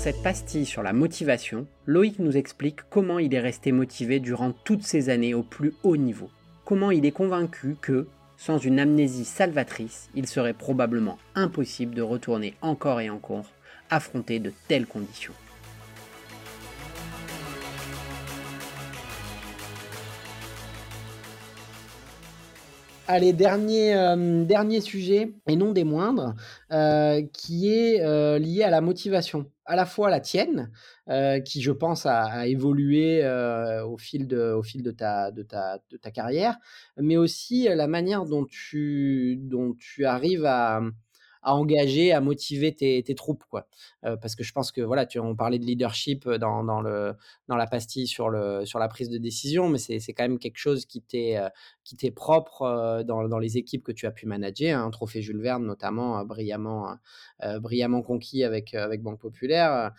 cette pastille sur la motivation, Loïc nous explique comment il est resté motivé durant toutes ces années au plus haut niveau. Comment il est convaincu que, sans une amnésie salvatrice, il serait probablement impossible de retourner encore et encore affronter de telles conditions. Allez, dernier, euh, dernier sujet, et non des moindres, euh, qui est euh, lié à la motivation. À la fois la tienne, qui je pense a, évolué au fil, de, au fil de, ta, de, ta, de ta carrière, mais aussi la manière dont tu, dont tu arrives à, à engager, à motiver tes, troupes, quoi. Euh, parce que je pense que voilà, tu, on parlait de leadership dans, dans, la pastille sur, la prise de décision, mais c'est, quand même quelque chose qui t'est, euh, propre euh, dans, les équipes que tu as pu manager. Un hein, trophée Jules Verne, notamment, brillamment, conquis avec, Banque Populaire.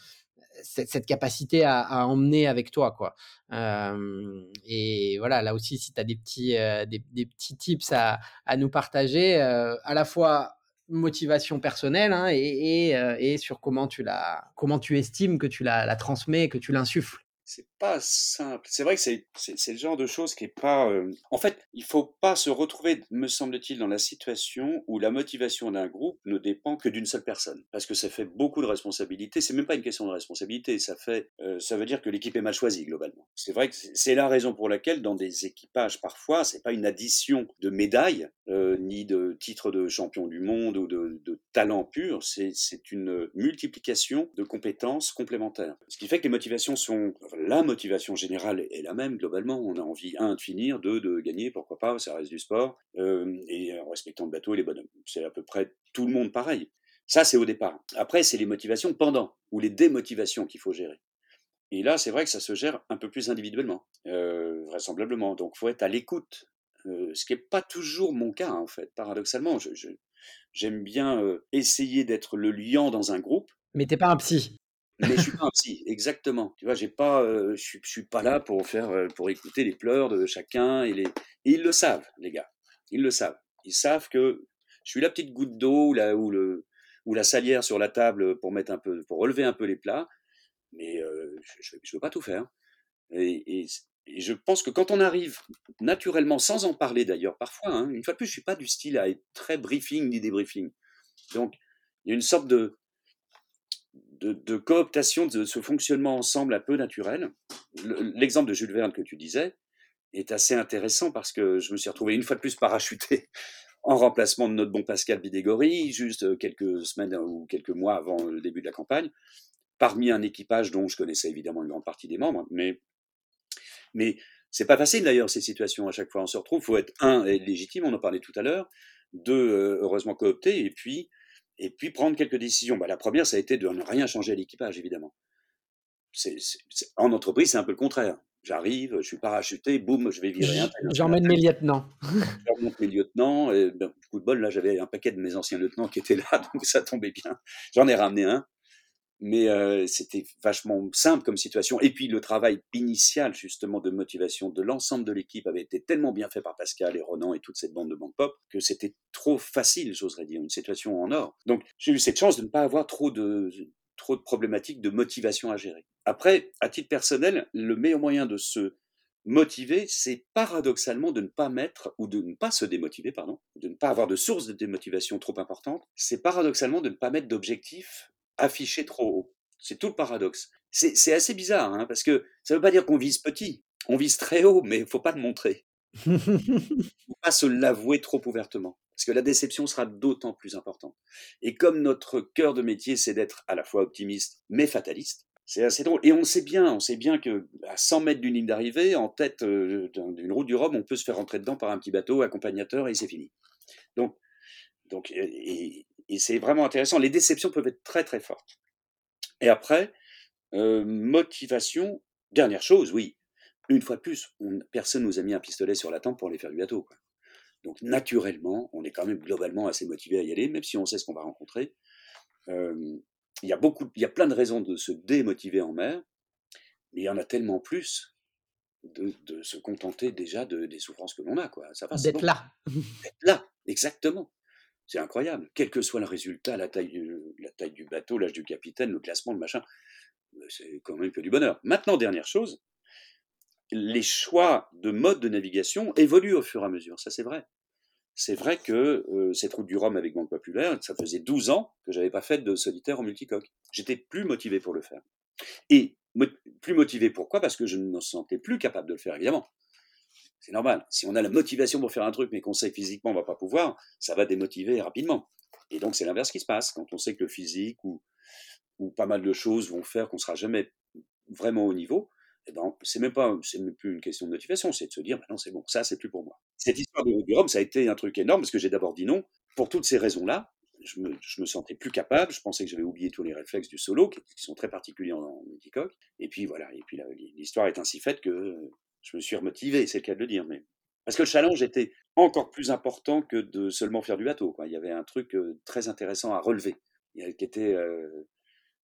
Cette, capacité à, emmener avec toi quoi et voilà là aussi si tu as des petits tips à nous partager à la fois motivation personnelle hein, et, euh, et, sur comment tu, la, comment tu estimes que tu la transmets, que tu l'insuffles c'est pas simple. C'est vrai que c'est, le genre de choses qui est pas. Euh, en fait, il faut pas se retrouver, me semble-t-il, dans la situation où la motivation d'un groupe ne dépend que d'une seule personne, parce que ça fait beaucoup de responsabilités. C'est même pas une question de responsabilité. Ça fait, euh, ça veut dire que l'équipe est mal choisie globalement. C'est vrai que c'est la raison pour laquelle dans des équipages parfois, c'est pas une addition de médailles euh, ni de titres de champion du monde ou de, de talent pur. C'est une multiplication de compétences complémentaires. Ce qui fait que les motivations sont la motivation générale est la même globalement. On a envie, un, de finir, deux, de gagner, pourquoi pas, ça reste du sport, euh, et en respectant le bateau et les bonhommes. C'est à peu près tout le monde pareil. Ça, c'est au départ. Après, c'est les motivations pendant, ou les démotivations qu'il faut gérer. Et là, c'est vrai que ça se gère un peu plus individuellement, euh, vraisemblablement. Donc, faut être à l'écoute, euh, ce qui n'est pas toujours mon cas, en fait, paradoxalement. J'aime bien essayer d'être le lion dans un groupe. Mais t'es pas un psy. Mais je suis pas un psy, exactement. Tu vois, j'ai pas, euh, je, suis, suis pas là pour faire, euh, pour écouter les pleurs de chacun et les. ils le savent, les gars. Ils le savent. Ils savent que je suis la petite goutte d'eau ou la, le, ou la salière sur la table pour mettre un peu, pour relever un peu les plats. Mais euh, je, je veux pas tout faire. Et, et, je pense que quand on arrive naturellement, sans en parler d'ailleurs, parfois, hein, une fois de plus, je suis pas du style à être très briefing ni débriefing. Donc, il y a une sorte de, de, cooptation de ce fonctionnement ensemble un peu naturel. L'exemple de Jules Verne que tu disais est assez intéressant parce que je me suis retrouvé une fois de plus parachuté en remplacement de notre bon Pascal Bidégory, juste quelques semaines ou quelques mois avant le début de la campagne, parmi un équipage dont je connaissais évidemment une grande partie des membres, mais, mais c'est pas facile d'ailleurs ces situations à chaque fois. On se retrouve, faut être un légitime, on en parlait tout à l'heure, deux euh, heureusement coopté, et puis et puis prendre quelques décisions. Bah, la première, ça a été de ne rien changer à l'équipage, évidemment. en entreprise, c'est un peu le contraire. J'arrive, je suis parachuté, boum, je vais virer un J'emmène mes lieutenants. J'emmène mes lieutenants. Et, ben, coup de bol, là, j'avais un paquet de mes anciens lieutenants qui étaient là, donc ça tombait bien. J'en ai ramené un mais euh, c'était vachement simple comme situation. Et puis le travail initial justement de motivation de l'ensemble de l'équipe avait été tellement bien fait par Pascal et Ronan et toute cette bande de banque pop que c'était trop facile, j'oserais dire, une situation en or. Donc j'ai eu cette chance de ne pas avoir trop de trop de problématiques de motivation à gérer. Après, à titre personnel, le meilleur moyen de se motiver, c'est paradoxalement de ne pas mettre, ou de ne pas se démotiver, pardon, de ne pas avoir de source de démotivation trop importante, c'est paradoxalement de ne pas mettre d'objectifs affiché trop haut. C'est tout le paradoxe. C'est assez bizarre, hein, parce que ça ne veut pas dire qu'on vise petit. On vise très haut, mais il ne faut pas le montrer. Il ne faut pas se l'avouer trop ouvertement, parce que la déception sera d'autant plus importante. Et comme notre cœur de métier, c'est d'être à la fois optimiste, mais fataliste, c'est assez drôle. Et on sait bien, on sait bien que à 100 mètres d'une ligne d'arrivée, en tête euh, d'une route du Rhum, on peut se faire rentrer dedans par un petit bateau accompagnateur et c'est fini. Donc, donc, et, et c'est vraiment intéressant. Les déceptions peuvent être très très fortes. Et après, euh, motivation, dernière chose, oui. Une fois de plus, on, personne nous a mis un pistolet sur la tempe pour aller faire du bateau. Donc naturellement, on est quand même globalement assez motivé à y aller, même si on sait ce qu'on va rencontrer. Euh, il y a beaucoup, il y a plein de raisons de se démotiver en mer, mais il y en a tellement plus de, se contenter déjà de, des souffrances que l'on a, quoi. Ça D'être là. D'être là, exactement. C'est incroyable. Quel que soit le résultat, la taille, du bateau, l'âge du capitaine, le classement, le machin. C'est quand même que du bonheur. Maintenant, dernière chose, les choix de mode de navigation évoluent au fur et à mesure, ça c'est vrai. C'est vrai que euh, cette route du Rhum avec Banque Populaire, ça faisait 12 ans que j'avais pas fait de solitaire en multicoque. J'étais plus motivé pour le faire. Et plus motivé pourquoi? Parce que je ne me sentais plus capable de le faire, évidemment. C'est normal. Si on a la motivation pour faire un truc, mais qu'on sait que physiquement on va pas pouvoir, ça va démotiver rapidement. Et donc c'est l'inverse qui se passe. Quand on sait que le physique ou, ou pas mal de choses vont faire qu'on sera jamais vraiment au niveau, eh ben, c'est même pas, c'est même plus une question de motivation, c'est de se dire, non, c'est bon, ça, c'est plus pour moi. Cette histoire de Rhum, ça a été un truc énorme parce que j'ai d'abord dit non. Pour toutes ces raisons-là, je me, me, sentais plus capable. Je pensais que j'avais oublié tous les réflexes du solo, qui, sont très particuliers en, en. Et puis voilà. Et puis l'histoire est ainsi faite que je me suis remotivé, c'est le cas de le dire. Mais parce que le challenge était encore plus important que de seulement faire du bateau. Il y avait un truc très intéressant à relever, qui était euh,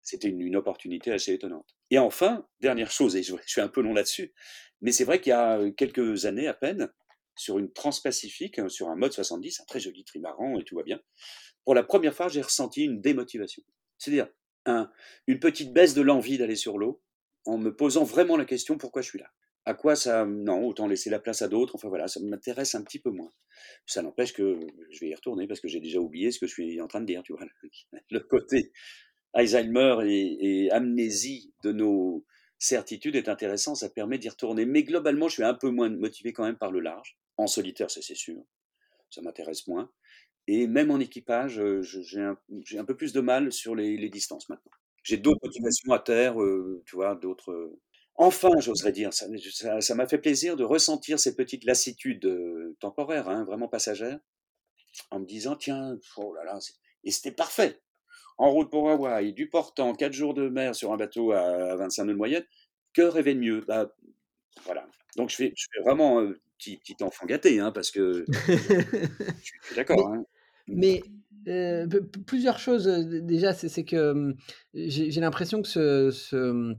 c'était une, opportunité assez étonnante. Et enfin, dernière chose, et je, suis un peu long là-dessus, mais c'est vrai qu'il y a euh, quelques années à peine, sur une transpacifique, hein, sur un mode 70, un très joli trimaran et tout va bien, pour la première fois, j'ai ressenti une démotivation. C'est-à-dire un, une petite baisse de l'envie d'aller sur l'eau, en me posant vraiment la question pourquoi je suis là? À quoi ça Non, autant laisser la place à d'autres. Enfin voilà, ça m'intéresse un petit peu moins. Ça n'empêche que je vais y retourner parce que j'ai déjà oublié ce que je suis en train de dire. Tu vois, le côté Alzheimer et, amnésie de nos certitudes est intéressant, ça permet d'y retourner. Mais globalement, je suis un peu moins motivé quand même par le large. En solitaire, c'est sûr. Ça m'intéresse moins. Et même en équipage, euh, j'ai un, peu plus de mal sur les, distances maintenant. J'ai d'autres motivations à terre, euh, tu vois, d'autres. Euh. Enfin, j'oserais dire, ça m'a fait plaisir de ressentir ces petites lassitudes temporaires, hein, vraiment passagères, en me disant, tiens, oh là là, et c'était parfait en route pour Hawaï, du portant, 4 jours de mer sur un bateau à 25 nœuds de moyenne, que rêver de mieux? Bah, Voilà. Donc je fais, je fais vraiment un petit, petit enfant gâté, hein, parce que je suis d'accord. Mais, hein. euh, plusieurs choses, euh, déjà, c'est que hum, j'ai l'impression que ce,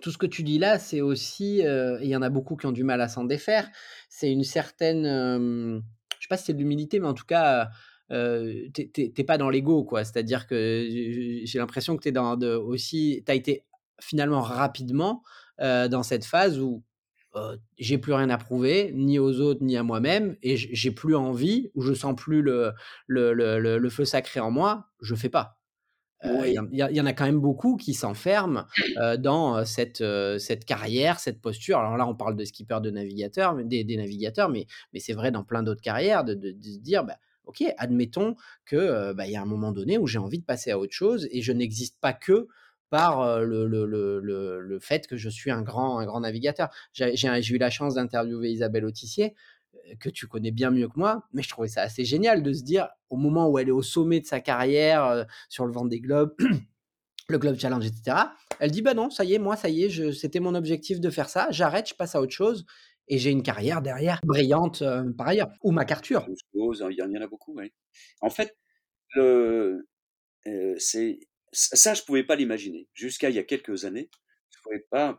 tout ce que tu dis là, c'est aussi, euh, il y en a beaucoup qui ont du mal à s'en défaire, c'est une certaine, je ne sais pas si c'est de l'humilité, mais en tout cas, euh, t'es pas dans l'ego, quoi. C'est-à-dire que j'ai l'impression que tu es dans aussi, tu as été finalement rapidement dans cette phase où j'ai plus rien à prouver, ni aux autres, ni à moi-même, et j'ai plus envie, ou je sens plus le, le feu sacré en moi, je fais pas. Il y, en a quand même beaucoup qui s'enferment dans cette, cette carrière, cette posture. Alors là, on parle de skipper, de navigateur, des, des navigateurs, mais, mais c'est vrai dans plein d'autres carrières de, de, se dire, bah, ok, admettons que bah, y a un moment donné où j'ai envie de passer à autre chose et je n'existe pas que par le, le, le, le, fait que je suis un grand, un grand navigateur. J'ai eu la chance d'interviewer Isabelle Autissier, que tu connais bien mieux que moi, mais je trouvais ça assez génial de se dire, au moment où elle est au sommet de sa carrière, sur le vent des globes, le Globe Challenge, etc., elle dit, bah non, ça y est, moi, ça y est, c'était mon objectif de faire ça, j'arrête, je passe à autre chose et j'ai une carrière derrière brillante par ailleurs, ou MacArthur. Il y en a beaucoup, oui. En fait, c'est ça, je pouvais pas l'imaginer jusqu'à il y a quelques années.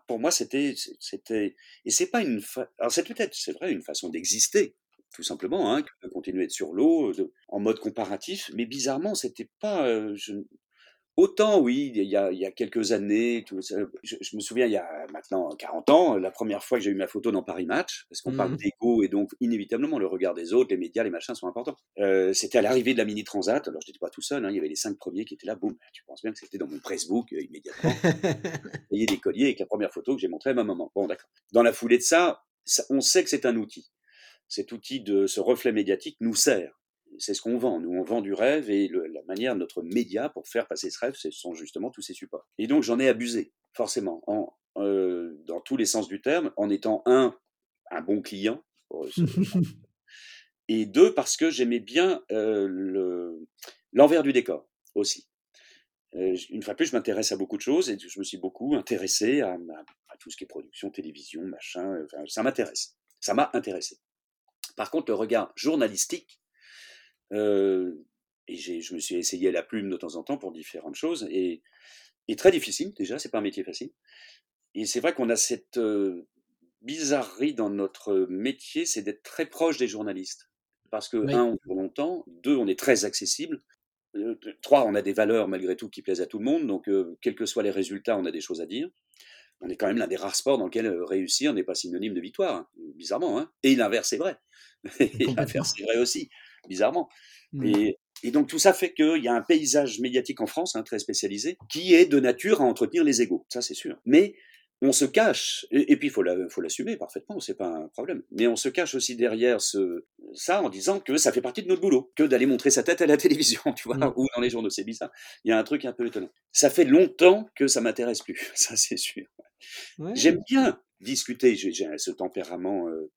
Pour moi, c'était, c'était, et c'est pas une. Alors c'est peut-être, c'est vrai, une façon d'exister, tout simplement, hein, de continuer sur l'eau, en mode comparatif. Mais bizarrement, c'était pas. je, Autant, oui, il y a, il y a quelques années, tout je, je, me souviens, il y a maintenant 40 ans, la première fois que j'ai eu ma photo dans Paris Match, parce qu'on parle mmh. d'ego et donc inévitablement le regard des autres, les médias, les machins sont importants. Euh, c'était à l'arrivée de la Mini Transat, alors je n'étais pas tout seul, hein, il y avait les cinq premiers qui étaient là, boum, tu penses bien que c'était dans mon pressbook euh, immédiatement. il y a des colliers avec la première photo que j'ai montrée à ma maman. Bon, d'accord. Dans la foulée de ça, ça on sait que c'est un outil. Cet outil de ce reflet médiatique nous sert c'est ce qu'on vend. Nous, on vend du rêve et la manière, notre média pour faire passer ce rêve, ce sont justement tous ces supports. Et donc, j'en ai abusé, forcément, en, euh, dans tous les sens du terme, en étant un, un bon client, et deux, parce que j'aimais bien euh, l'envers du décor aussi. Euh, une fois plus, je m'intéresse à beaucoup de choses et je me suis beaucoup intéressé à, à tout ce qui est production, télévision, machin. Enfin, ça m'intéresse. Ça m'a intéressé. Par contre, le regard journalistique, euh, et je me suis essayé à la plume de temps en temps pour différentes choses. Et, et très difficile, déjà, c'est pas un métier facile. Et c'est vrai qu'on a cette euh, bizarrerie dans notre métier, c'est d'être très proche des journalistes. Parce que, un, on dure longtemps, deux, on est très accessible. trois, on a des valeurs malgré tout qui plaisent à tout le monde, donc quels que soient les résultats, on a des choses à dire. On est quand même l'un des rares sports dans lequel réussir n'est pas synonyme de victoire, hein, bizarrement. Hein. et l'inverse est vrai. et l'inverse est vrai aussi, bizarrement. Mmh. Et, et, donc tout ça fait qu'il y a un paysage médiatique en France hein, très spécialisé qui est de nature à entretenir les égaux, ça c'est sûr. Mais on se cache, et, puis il faut l'assumer parfaitement, c'est pas un problème, mais on se cache aussi derrière ce, ça en disant que ça fait partie de notre boulot, que d'aller montrer sa tête à la télévision, tu vois, mmh. ou dans les journaux, c'est bizarre. Il y a un truc un peu étonnant. Ça fait longtemps que ça m'intéresse plus, ça c'est sûr. J'aime bien discuter, j'ai ce tempérament euh,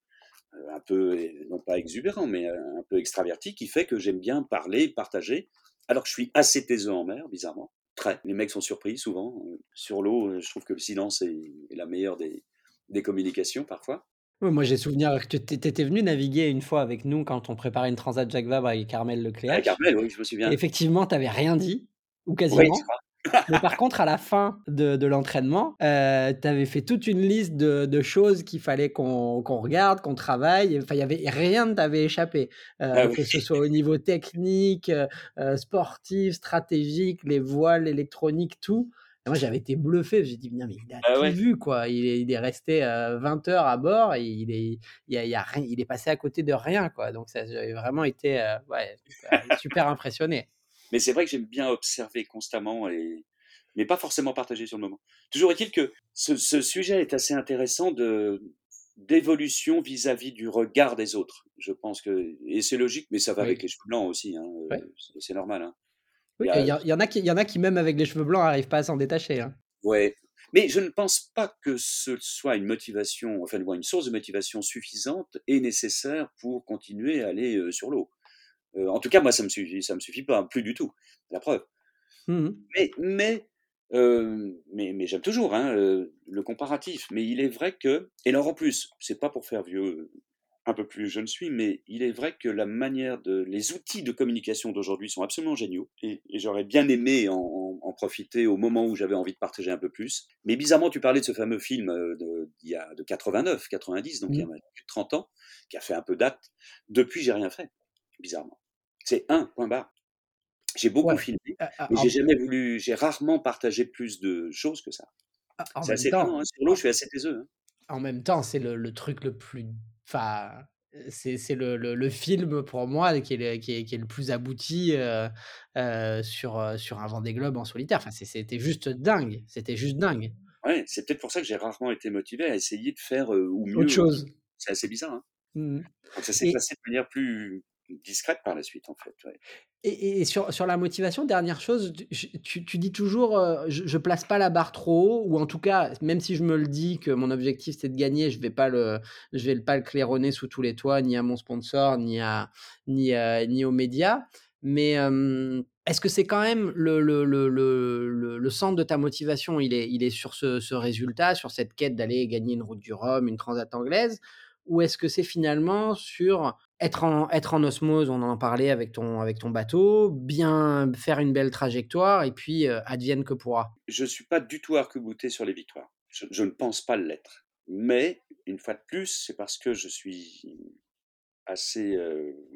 un peu, non pas exubérant, mais un peu extraverti, qui fait que j'aime bien parler, partager, alors que je suis assez taiseux en mer, bizarrement. Très. Les mecs sont surpris souvent. Sur l'eau, je trouve que le silence est, la meilleure des, des communications parfois. moi, j'ai souvenir que tu étais venu naviguer une fois avec nous quand on préparait une transat Jacques Vabre avec Carmel Leclerc. Avec Carmel, oui, je me souviens. effectivement, tu n'avais rien dit, ou quasiment. Mais par contre, à la fin de, de l'entraînement, euh, tu avais fait toute une liste de, de choses qu'il fallait qu'on regarde, qu'on travaille. Enfin, il y avait rien ne t'avait échappé, euh, ah que ce soit au niveau technique, euh, sportif, stratégique, les voiles électroniques, tout. moi, j'avais été bluffé. J'ai dit, mais il a ah tout vu, quoi. Il est, il est resté 20 heures à bord et il est, il, a, il est passé à côté de rien, quoi. Donc, ça, j'avais vraiment été ouais, super impressionné. Mais c'est vrai que j'aime bien observer constamment, et... mais pas forcément partager sur le moment. Toujours est-il que ce, sujet est assez intéressant de d'évolution vis-à-vis du regard des autres. Je pense que et c'est logique, mais ça va avec les cheveux blancs aussi. Hein, euh, c'est normal. Hein. Oui, il y, y, en a qui, y en a qui même avec les cheveux blancs n'arrivent pas à s'en détacher. Hein. Ouais, mais je ne pense pas que ce soit une motivation, enfin une source de motivation suffisante et nécessaire pour continuer à aller euh, sur l'eau. Euh, en tout cas, moi, ça me suffit, ça me suffit pas, plus du tout. La preuve. Mmh mais, mais, euh, mais, mais j'aime toujours hein, euh, le comparatif. Mais il est vrai que, et alors en plus, c'est pas pour faire vieux, un peu plus jeune suis, mais il est vrai que la manière de, les outils de communication d'aujourd'hui sont absolument géniaux. Et, j'aurais bien aimé en, profiter au moment où j'avais envie de partager un peu plus. Mais bizarrement, tu parlais de ce fameux film de, il y a, de 89, 90, donc il y a mmh. plus de 30 ans, qui a fait un peu date. Depuis, j'ai rien fait, bizarrement. C'est un point barre. J'ai beaucoup filmé, ah, ah, mais j'ai jamais voulu, j'ai rarement partagé plus de choses que ça. Ah, c'est assez temps, hein, sur l'eau, je suis assez taiseux. Hein. En même temps, c'est le, truc le plus. Enfin, c'est le, le, film pour moi qui est, qui est, qui est le plus abouti euh, euh, sur, euh, sur un Vendée Globe en solitaire. Enfin, c'était juste dingue. C'était juste dingue. Ouais, c'est peut-être pour ça que j'ai rarement été motivé à essayer de faire ou mieux. Autre chose. C'est assez bizarre. Hein. Mmh Donc ça s'est passé de manière plus, discrète par la suite, en fait. Et, sur, sur, la motivation, dernière chose, tu, tu dis toujours, je, ne place pas la barre trop haut, ou en tout cas, même si je me le dis que mon objectif c'est de gagner, je vais je vais pas le claironner sous tous les toits, ni à mon sponsor, ni à, ni, ni aux médias. Mais est-ce que c'est quand même le, le, le, le, centre de ta motivation il est, il est sur ce résultat, sur cette quête d'aller gagner une route du Rhum, une transat anglaise ou est-ce que c'est finalement sur être en, être en osmose, on en parlait avec ton, avec ton bateau, bien faire une belle trajectoire et puis advienne que pourra Je ne suis pas du tout arc-bouté sur les victoires. Je, ne pense pas l'être. Mais, une fois de plus, c'est parce que je suis assez.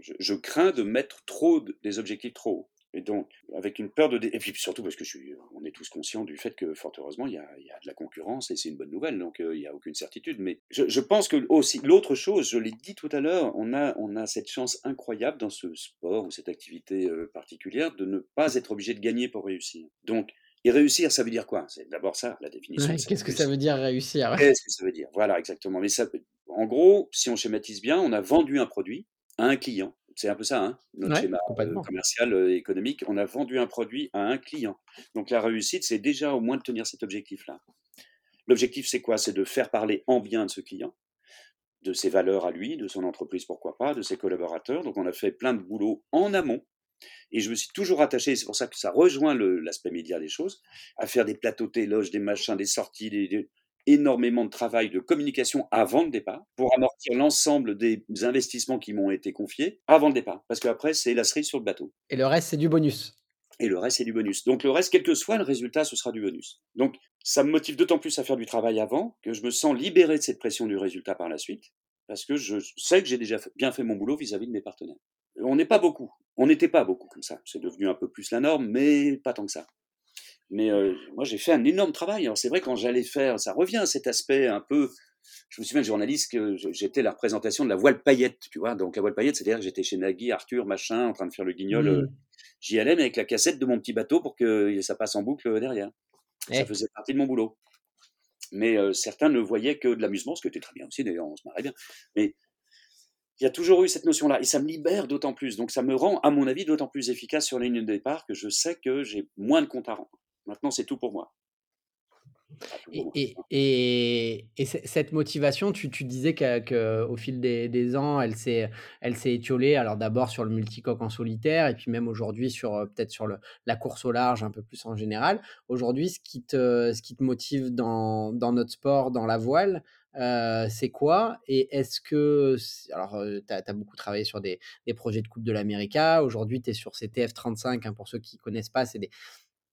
je, crains de mettre trop des objectifs trop hauts. Et donc, avec une peur de... Et puis surtout parce que je suis... on est tous conscients du fait que, fort heureusement, il y a, il y a de la concurrence et c'est une bonne nouvelle, donc euh, il n'y a aucune certitude. Mais je, je pense que aussi, l'autre chose, je l'ai dit tout à l'heure, on a, on a cette chance incroyable dans ce sport ou cette activité euh, particulière de ne pas être obligé de gagner pour réussir. Donc, et réussir, ça veut dire quoi? C'est d'abord ça, la définition. Qu'est-ce que ça veut dire réussir Qu'est-ce que ça veut dire? Voilà, exactement. Mais ça, en gros, si on schématise bien, on a vendu un produit à un client c'est un peu ça, hein, notre schéma euh, commercial et économique. On a vendu un produit à un client. Donc la réussite, c'est déjà au moins de tenir cet objectif-là. L'objectif, c'est quoi? C'est de faire parler en bien de ce client, de ses valeurs à lui, de son entreprise, pourquoi pas, de ses collaborateurs. Donc on a fait plein de boulot en amont. Et je me suis toujours attaché, c'est pour ça que ça rejoint l'aspect média des choses, à faire des plateaux téloges, des machins, des sorties, des, énormément de travail de communication avant le départ pour amortir l'ensemble des investissements qui m'ont été confiés avant le départ. Parce qu'après, c'est la cerise sur le bateau. Et le reste, c'est du bonus. Et le reste, c'est du bonus. Donc le reste, quel que soit le résultat, ce sera du bonus. Donc ça me motive d'autant plus à faire du travail avant que je me sens libéré de cette pression du résultat par la suite. Parce que je sais que j'ai déjà bien fait mon boulot vis-à-vis de mes partenaires. on n'est pas beaucoup. On n'était pas beaucoup comme ça. C'est devenu un peu plus la norme, mais pas tant que ça. Mais euh, moi, j'ai fait un énorme travail. Alors, c'est vrai, quand j'allais faire, ça revient cet aspect un peu. Je me souviens, journaliste, que j'étais la représentation de la voile paillette, tu vois. Donc, la voile paillette, c'est-à-dire que j'étais chez Nagui, Arthur, machin, en train de faire le guignol. Euh, mmh. J'y allais, mais avec la cassette de mon petit bateau pour que ça passe en boucle derrière. Ça faisait partie de mon boulot. Mais euh, certains ne voyaient que de l'amusement, ce qui était très bien aussi, d'ailleurs, on se marrait bien. Mais il y a toujours eu cette notion-là, et ça me libère d'autant plus. Donc ça me rend, à mon avis, d'autant plus efficace sur la ligne de départ que je sais que j'ai moins de compte à rendre. Maintenant, c'est tout pour moi. Et, et, et, cette motivation, tu, tu disais qu'au fil des, des, ans, elle s'est, elle s'est étiolée. Alors d'abord sur le multicoque en solitaire, et puis même aujourd'hui sur euh, peut-être sur le, la course au large un peu plus en général. Aujourd'hui, ce qui te, ce qui te motive dans, dans notre sport, dans la voile, euh, c'est quoi? Et est-ce que. Alors, euh, tu as, beaucoup travaillé sur des, des projets de Coupe de l'Amérique. Aujourd'hui, tu es sur ces TF35. Hein, pour ceux qui ne connaissent pas, c'est des,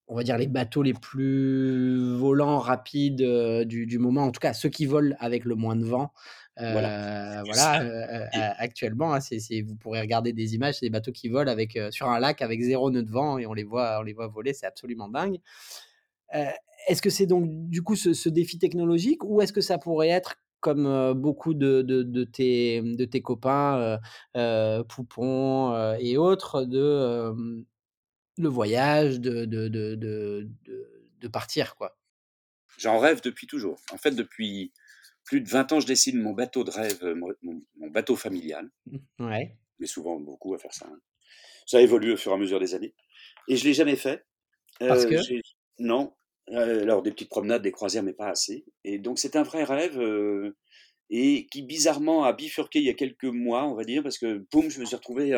on va dire les bateaux les plus volants, rapides du, moment, en tout cas ceux qui volent avec le moins de vent. voilà, actuellement, hein, vous pourrez regarder des images, c'est des bateaux qui volent avec, sur un lac avec zéro nœud de vent et on les voit, on les voit voler, c'est absolument dingue. est-ce que c'est donc du coup ce, défi technologique ou est-ce que ça pourrait être comme beaucoup de, de, tes, de tes copains, Poupon et autres, de le voyage, de, de, de, de, de partir, quoi. J'en rêve depuis toujours. En fait, depuis plus de 20 ans, je dessine mon bateau de rêve, mon, bateau familial. Mmh, ouais. Mais souvent beaucoup à faire ça. Hein. Ça évolue au fur et à mesure des années. Et je ne l'ai jamais fait. Parce que? Non. alors, des petites promenades, des croisières, mais pas assez. Et donc, c'est un vrai rêve. et qui bizarrement a bifurqué il y a quelques mois, on va dire, parce que boum, je me suis retrouvé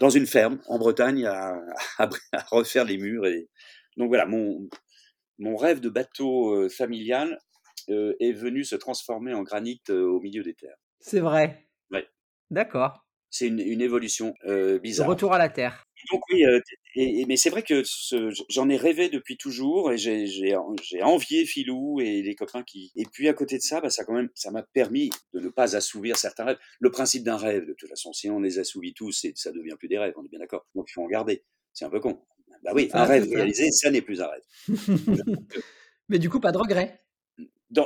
dans une ferme en Bretagne à, à, refaire les murs. Et... Donc voilà, mon, mon rêve de bateau euh, familial euh, est venu se transformer en granit euh, au milieu des terres. C'est vrai. Ouais. D'accord c'est une, une, évolution euh, bizarre. retour à la terre. Donc oui, euh, et, mais c'est vrai que j'en ai rêvé depuis toujours et j'ai envié Filou et les copains qui. Et puis à côté de ça, bah, ça quand même, ça m'a permis de ne pas assouvir certains rêves. Le principe d'un rêve, de toute façon, si on les assouvit tous, ça devient plus des rêves. On est bien d'accord. Donc il faut en garder. C'est un peu con. Bah oui, un rêve réalisé, ça n'est plus un rêve. mais du coup, pas de regret.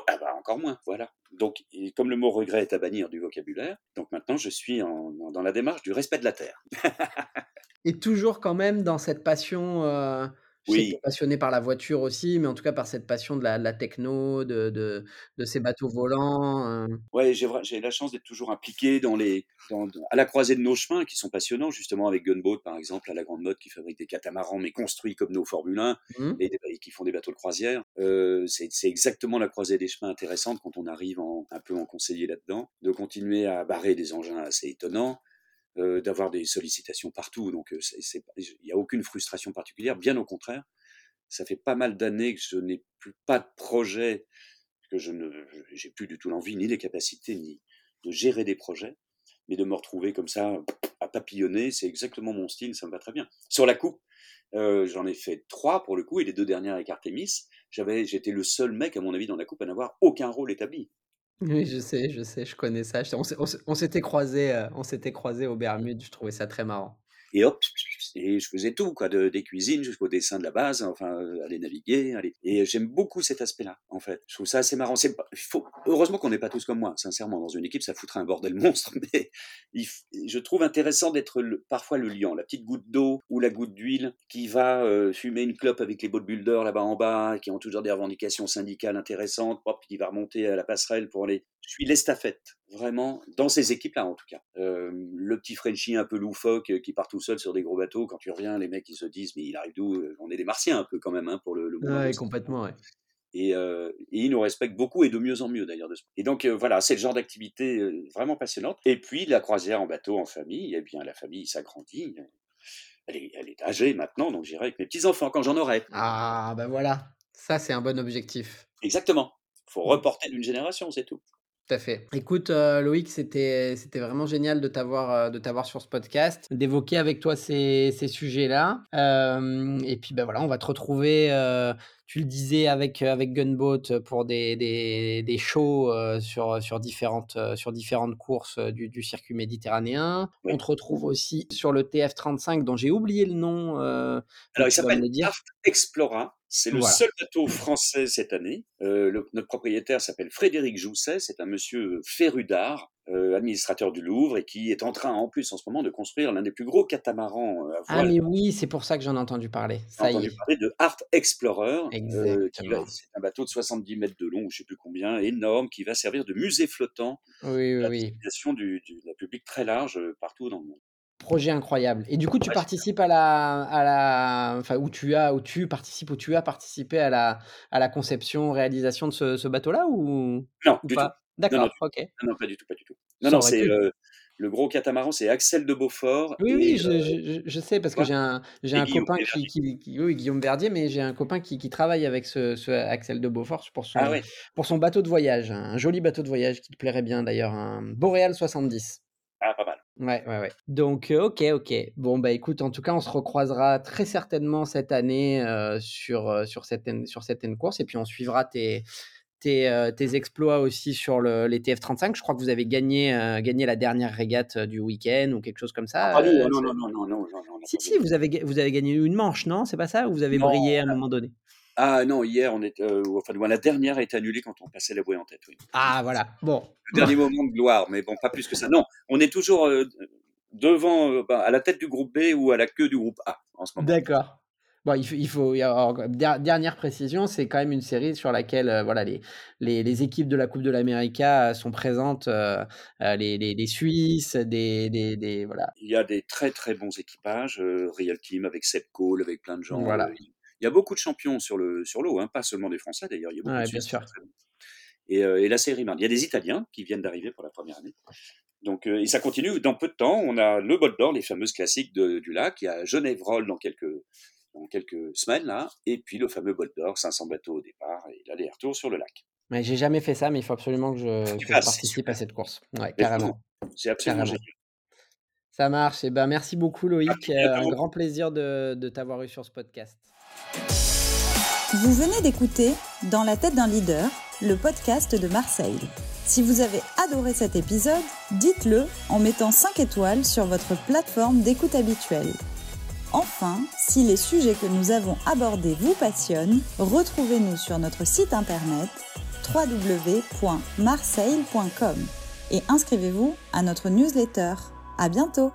Ah bah encore moins, voilà. Donc, comme le mot regret est à bannir du vocabulaire, donc maintenant je suis dans la démarche du respect de la terre. Et toujours quand même dans cette passion, euh, je oui. sais passionné par la voiture aussi, mais en tout cas par cette passion de la, techno, de, de, ces bateaux volants. Euh. Ouais, j'ai la chance d'être toujours impliqué dans les, à la croisée de nos chemins qui sont passionnants, justement avec Gunboat par exemple, à la Grande Mode qui fabrique des catamarans mais construits comme nos Formule 1 mmh. et, qui font des bateaux de croisière. Euh, c'est exactement la croisée des chemins intéressante quand on arrive un peu en conseiller là-dedans, de continuer à barrer des engins assez étonnants. Euh, d'avoir des sollicitations partout. Donc, euh, il n'y a aucune frustration particulière. Bien au contraire, ça fait pas mal d'années que je n'ai plus pas de projet, que je ne, j'ai plus du tout l'envie ni les capacités ni de gérer des projets, mais de me retrouver comme ça à papillonner, c'est exactement mon style, ça me va très bien. Sur la coupe, euh, j'en ai fait trois pour le coup, et les deux dernières avec Artemis, j'avais, j'étais le seul mec, à mon avis, dans la coupe à n'avoir aucun rôle établi. Oui, je sais, je sais, je connais ça. On s'était croisés, euh, on s'était croisés aux Bermudes, je trouvais ça très marrant et je faisais tout, quoi, de, des cuisines jusqu'au dessin de la base, enfin, euh, aller naviguer, aller. Et j'aime beaucoup cet aspect-là, en fait. Je trouve ça assez marrant. C'est heureusement qu'on n'est pas tous comme moi, sincèrement. Dans une équipe, ça foutrait un bordel monstre, mais je trouve intéressant d'être parfois le lion, la petite goutte d'eau ou la goutte d'huile qui va euh, fumer une clope avec les bodybuilders là-bas en bas, qui ont toujours des revendications syndicales intéressantes, hop, qui va remonter à la passerelle pour aller. Je suis l'estafette vraiment, dans ces équipes-là en tout cas. Euh, le petit Frenchie un peu loufoque euh, qui part tout seul sur des gros bateaux, quand tu reviens, les mecs ils se disent mais il arrive d'où euh, On est des martiens un peu quand même hein, pour le, le Ouais, complètement, ouais. Et, euh, et, ils nous respectent beaucoup et de mieux en mieux d'ailleurs. Et donc voilà, c'est le genre d'activité vraiment passionnante. Et puis la croisière en bateau en famille, eh bien la famille s'agrandit. Elle est, elle est âgée maintenant, donc j'irai avec mes petits-enfants quand j'en aurai. Ah ben voilà, ça c'est un bon objectif. Exactement. Il faut reporter d'une génération, c'est tout. Tout à fait. Écoute, euh, Loïc, c'était c'était vraiment génial de t'avoir euh, de t'avoir sur ce podcast, d'évoquer avec toi ces, ces sujets-là. Euh, et puis, ben voilà, on va te retrouver, euh, tu le disais, avec, avec Gunboat pour des, des, des shows euh, sur, sur, différentes, euh, sur différentes courses du, du circuit méditerranéen. Oui. On te retrouve aussi sur le TF35, dont j'ai oublié le nom. euh, Alors, il s'appelle le dire. Art Explora. C'est le Voilà. seul bateau français cette année. Euh, le- notre propriétaire s'appelle Frédéric Jousset. C'est un monsieur féru d'art, euh, administrateur du Louvre, et qui est en train, en plus, en ce moment, de construire l'un des plus gros catamarans euh, à Ah, mais oui, c'est pour ça que j'en ai entendu parler. Ça y entendu est. parler de Art Explorer, euh, c'est un bateau de 70 mètres de long, ou je sais plus combien, énorme, qui va servir de musée flottant Oui, oui, à oui. du, du- d'un public très large euh, partout dans le monde. Projet incroyable. Et du coup, tu Ouais, participes à la, à la, enfin, où tu as, où tu participes, où tu as participé à la, à la conception, réalisation de ce, ce bateau-là ou, Non, ou du tout. pas? Non, non, D'accord, ok. non, non, pas du tout, pas du tout. Non, Ça non, c'est le gros catamaran, c'est Axel de Beaufort Oui, et oui, je, euh, je, je- sais parce que j'ai un, j'ai un Guillaume copain qui, qui, qui- oui, Guillaume Verdier, mais j'ai un copain qui, qui travaille avec ce, ce Axel de Beaufort pour Ah son, ouais, pour son bateau de voyage, un joli bateau de voyage qui te plairait bien d'ailleurs, un Boréal 70. Ah. Ouais, ouais, ouais. Donc, euh, ok, ok. Bon, bah écoute, en tout cas, on se recroisera très certainement cette année euh, sur, euh, sur, certaines, sur certaines courses et puis on suivra tes, tes, euh, tes exploits aussi sur le, les TF35. Je crois que vous avez gagné, euh, gagné la dernière régate du week-end ou quelque chose comme Ah, ça. nous, euh, non, non, non, non, non, non, non, Si, si, vous avez, vous avez gagné une manche, non? C'est pas ça? Ou vous avez Non, brillé à un moment donné? Ah non, hier, on est, euh, enfin, la dernière a été annulée quand on passait la bouée en tête, oui. Ah, voilà. Bon. Le dernier moment de gloire, mais bon, pas plus que ça. Non, on est toujours euh, devant, euh, bah, à la tête du groupe B ou à la queue du groupe A en ce moment. D'accord. Bon, il faut, il dernière précision, c'est quand même une série sur laquelle euh, voilà, les, les, les équipes de la Coupe de l'Amérique sont présentes, euh, les, les, les Suisses, des, des, des- voilà. Il y a des très très bons équipages, euh, Real Team avec Seb Cole, avec plein de gens. Voilà. Il y a beaucoup de champions sur le sur l'eau, hein, pas seulement des Français d'ailleurs. Il y a beaucoup Ouais, de bien sûr. Et, euh, et la série marne. Il y a des Italiens qui viennent d'arriver pour la première année. Donc, euh, et ça continue. Dans peu de temps, on a le bol d'or, les fameuses classiques de- du lac. Il y a Genève Roll dans quelques dans quelques semaines là, et puis le fameux bol d'or, 500 bateaux au départ et l'aller-retour sur le lac. Mais j'ai jamais fait ça, mais il faut absolument que je, que c'est participe à cette course. Ouais, carrément. C'est absolument Carrément. génial. Ça marche. Et ben, merci beaucoup, Loïc. Euh, un grand plaisir de, de t'avoir eu sur ce podcast. Vous venez d'écouter Dans la tête d'un leader, le podcast de Marseille. Si vous avez adoré cet épisode, dites-le en mettant 5 étoiles sur votre plateforme d'écoute habituelle. Enfin, si les sujets que nous avons abordés vous passionnent, retrouvez-nous sur notre site internet www.marseille.com et inscrivez-vous à notre newsletter. À bientôt!